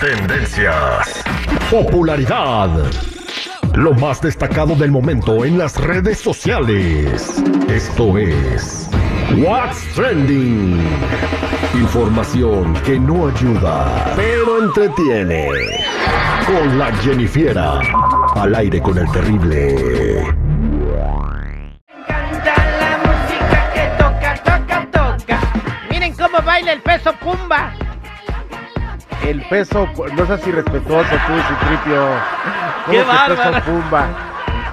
Tendencias. Popularidad. Lo más destacado del momento en las redes sociales. Esto es What's Trending. Información que no ayuda, pero entretiene. Con la Jennifiera. Al aire con el terrible. Canta la música que toca, toca, toca. Miren cómo baila el peso pumba. El peso, no seas irrespetuoso tú, Citripio. ¿Cómo ¡Qué que bárbaro! pumba?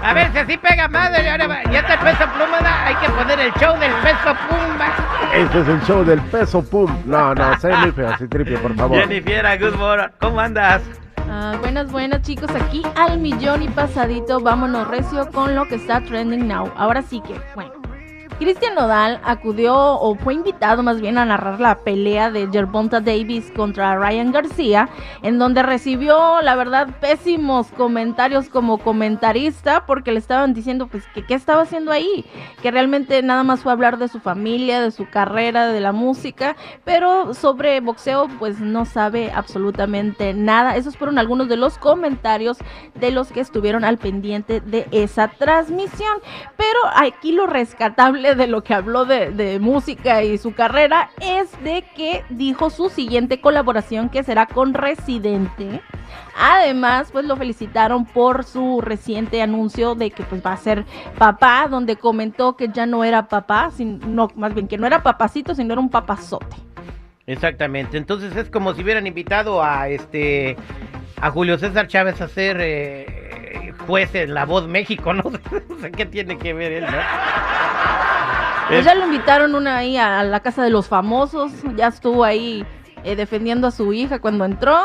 A ver si así pega madre. Ahora va- ya está el peso pluma. Hay que poner el show del peso pumba. Este es el show del peso pum. No, no, sé muy feo, Citripio, por favor. Jennifer, good morning. ¿Cómo andas? Ah, buenas, buenas chicos, aquí al millón y pasadito, vámonos recio con lo que está trending now. Ahora sí que, bueno, Cristian Nodal acudió o fue invitado más bien a narrar la pelea de Gervonta Davis contra Ryan García, en donde recibió, la verdad, pésimos comentarios como comentarista porque le estaban diciendo pues que qué estaba haciendo ahí, que realmente nada más fue hablar de su familia, de su carrera, de la música, pero sobre boxeo pues no sabe absolutamente nada. Esos fueron algunos de los comentarios de los que estuvieron al pendiente de esa transmisión. Pero aquí lo rescatable de lo que habló de, de música y su carrera es de que dijo su siguiente colaboración que será con Residente. Además, pues lo felicitaron por su reciente anuncio de que pues va a ser papá, donde comentó que ya no era papá, sin- no, más bien que no era papacito, sino era un papazote. Exactamente. Entonces es como si hubieran invitado a este a Julio César Chávez a ser eh, juez en La Voz México, ¿no? Qué tiene que ver él, ¿no? Pues ya lo invitaron una ahí a la casa de los famosos, ya estuvo ahí eh, defendiendo a su hija cuando entró,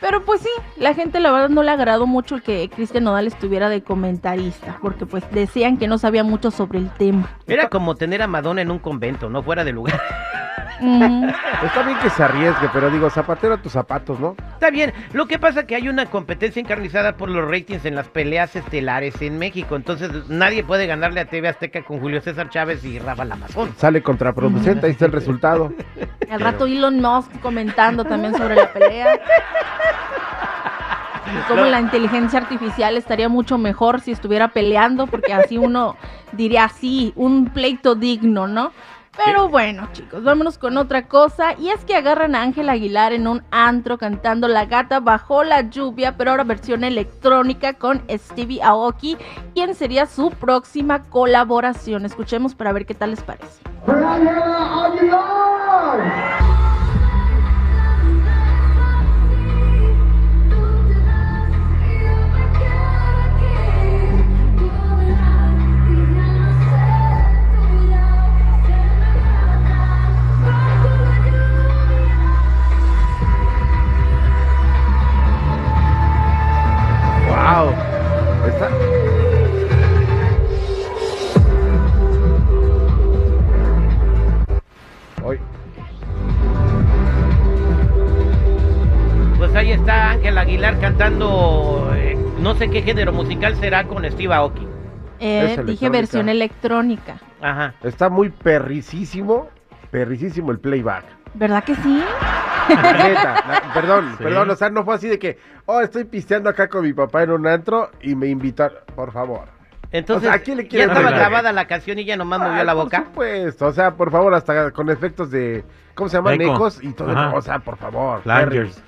pero pues sí, la gente la verdad no le agradó mucho el que Cristian Nodal estuviera de comentarista, porque pues decían que no sabía mucho sobre el tema. Era como tener a Madonna en un convento, no fuera de lugar. Está bien que se arriesgue, pero digo, zapatero a tus zapatos, ¿no? Está bien, lo que pasa es que hay una competencia encarnizada por los ratings en las peleas estelares en México, entonces nadie puede ganarle a TV Azteca con Julio César Chávez y Rafa Lamazón. Sale contraproducente, ahí está el resultado. Al rato Elon Musk comentando también sobre la pelea. Y cómo la inteligencia artificial estaría mucho mejor si estuviera peleando, porque así uno diría sí, un pleito digno, ¿no? Pero bueno, chicos, vámonos con otra cosa. Y es que agarran a Ángel Aguilar en un antro cantando La gata bajo la lluvia, pero ahora versión electrónica con Stevie Aoki, quien sería su próxima colaboración. Escuchemos para ver qué tal les parece. ¡Wow! Ahí está Ángel Aguilar cantando, eh, no sé qué género musical será con Steve Aoki. Eh, dije versión electrónica. Ajá. está muy perricísimo, perricísimo el playback. ¿Verdad que sí? La neta, la- perdón, Sí. perdón, o sea, no fue así de que, oh, estoy pisteando acá con mi papá en un antro y me invitaron, por favor. Entonces, O sea, ¿a quién le ya estaba grabada la canción y ya nomás movió Ay, la Por boca. supuesto, o sea, por favor, hasta con efectos de, ¿cómo se llaman? Eco. Ecos y todo, Ajá. o sea, por favor. Flangers.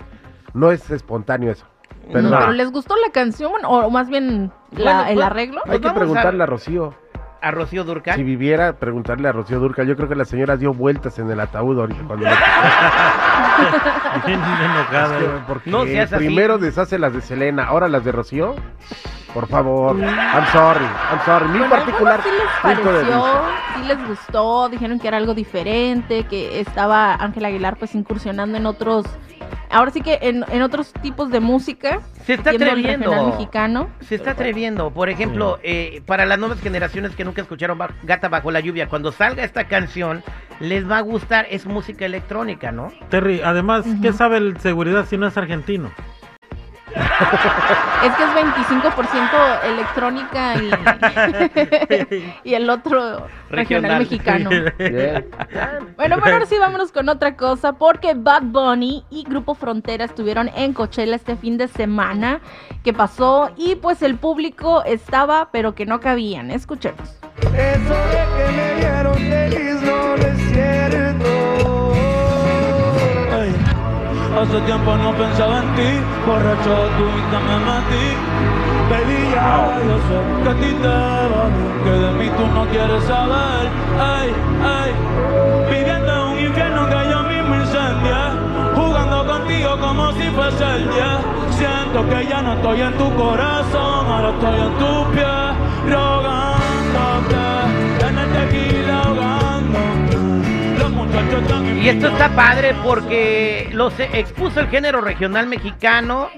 No es espontáneo eso. Pero no. ¿Pero les gustó la canción o más bien la- Bueno, el pues- arreglo? Hay que vamos a- preguntarle a Rocío. A Rocío Durcal. Si viviera, preguntarle a Rocío Durcal. Yo creo que la señora dio vueltas en el ataúd ahorita cuando le- Bien enojada. Es que, porque No seas así. primero deshace las de Selena, ahora las de Rocío. Por favor, I'm sorry, I'm sorry. Mi Bueno, particular sí les pareció, sí les gustó, dijeron que era algo diferente, que estaba Ángel Aguilar pues incursionando en otros, ahora sí que en, en otros tipos de música, Se está atreviendo. mexicano. Se está atreviendo. Por ejemplo, eh, para las nuevas generaciones que nunca escucharon Ba- Gata Bajo la Lluvia, cuando salga esta canción, les va a gustar. Es música electrónica, ¿no? Terry, además, ¿qué sabe el seguridad si no es argentino? Es que es 25% electrónica y, y el otro regional, Regional. mexicano. Bien. Bueno, pero ahora sí vámonos con otra cosa, porque Bad Bunny y Grupo Frontera estuvieron en Coachella este fin de semana que pasó y pues el público estaba, pero que no cabían. Escuchemos. Eso de Hace tiempo no pensaba en ti, borracho de tu vista me metí. Baby, ya yo sé que a ti te va bien, que de mí tú no quieres saber. Ay, ay, viviendo en un infierno que yo mismo incendié, jugando contigo como si fuese el día. Siento que ya no estoy en tu corazón, ahora estoy en tus pies, rogándote, esto está padre porque los expuso el género regional mexicano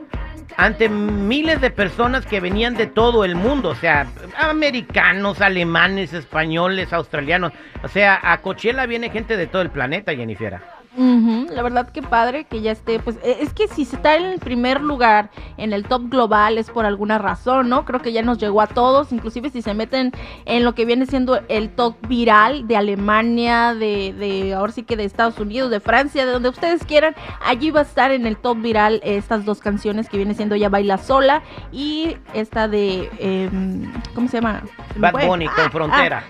ante miles de personas que venían de todo el mundo, o sea, americanos, alemanes, españoles, australianos. O sea, a Coachella viene gente de todo el planeta, Jennifer. Ujú, La verdad que padre que ya esté, pues eh, es que si está en el primer lugar en el top global es por alguna razón, ¿no? Creo que ya nos llegó a todos, inclusive si se meten en lo que viene siendo el top viral de Alemania, de, de ahora sí que de Estados Unidos, de Francia, de donde ustedes quieran, allí va a estar en el top viral estas dos canciones que viene siendo Ya Baila Sola y esta de, em, ¿cómo se llama? Bad. Bunny con Ah, Frontera.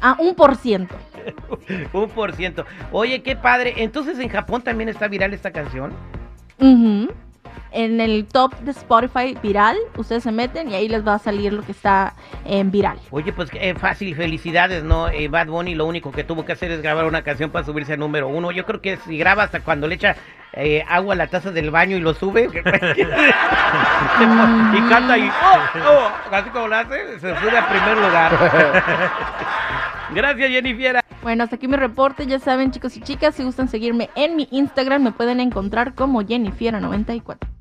Ah, ah, un por ciento. Un por ciento. Oye, qué padre. Entonces en Japón también está viral esta canción. En el top de Spotify viral, ustedes se meten y ahí les va a salir lo que está en viral. Oye, pues eh, fácil, felicidades, ¿no? Eh, Bad Bunny lo único que tuvo que hacer es grabar una canción para subirse a número uno. Yo creo que si graba hasta cuando le echa eh, agua a la taza del baño y lo sube, y canta y oh, oh, así como lo hace, se sube a primer lugar. Gracias, Jennifer. Bueno, hasta aquí mi reporte. Ya saben, chicos y chicas, si gustan seguirme en mi Instagram, me pueden encontrar como Jennifiera94.